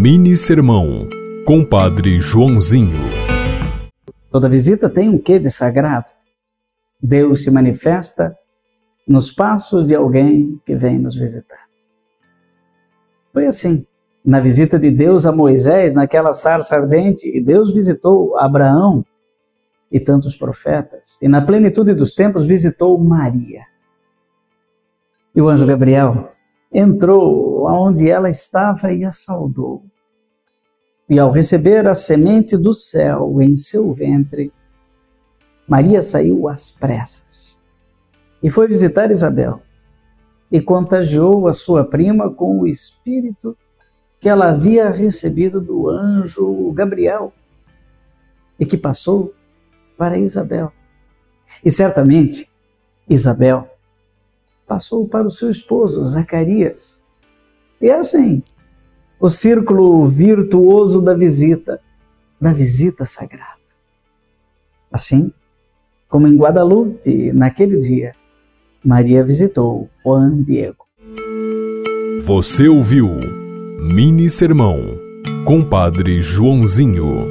Mini Sermão, Compadre Joãozinho. Toda visita tem um quê de sagrado. Deus se manifesta nos passos de alguém que vem nos visitar. Foi assim. Na visita de Deus a Moisés, naquela sarça ardente, Deus visitou Abraão e tantos profetas, e na plenitude dos tempos visitou Maria. E o anjo Gabriel entrou aonde ela estava e a saudou. E ao receber a semente do céu em seu ventre, Maria saiu às pressas e foi visitar Isabel e contagiou a sua prima com o espírito que ela havia recebido do anjo Gabriel e que passou para Isabel. E certamente Isabel passou para o seu esposo, Zacarias. E assim, o círculo virtuoso da visita, da visita sagrada. Assim, como em Guadalupe, naquele dia, Maria visitou Juan Diego. Você ouviu Mini Sermão, Compadre Joãozinho.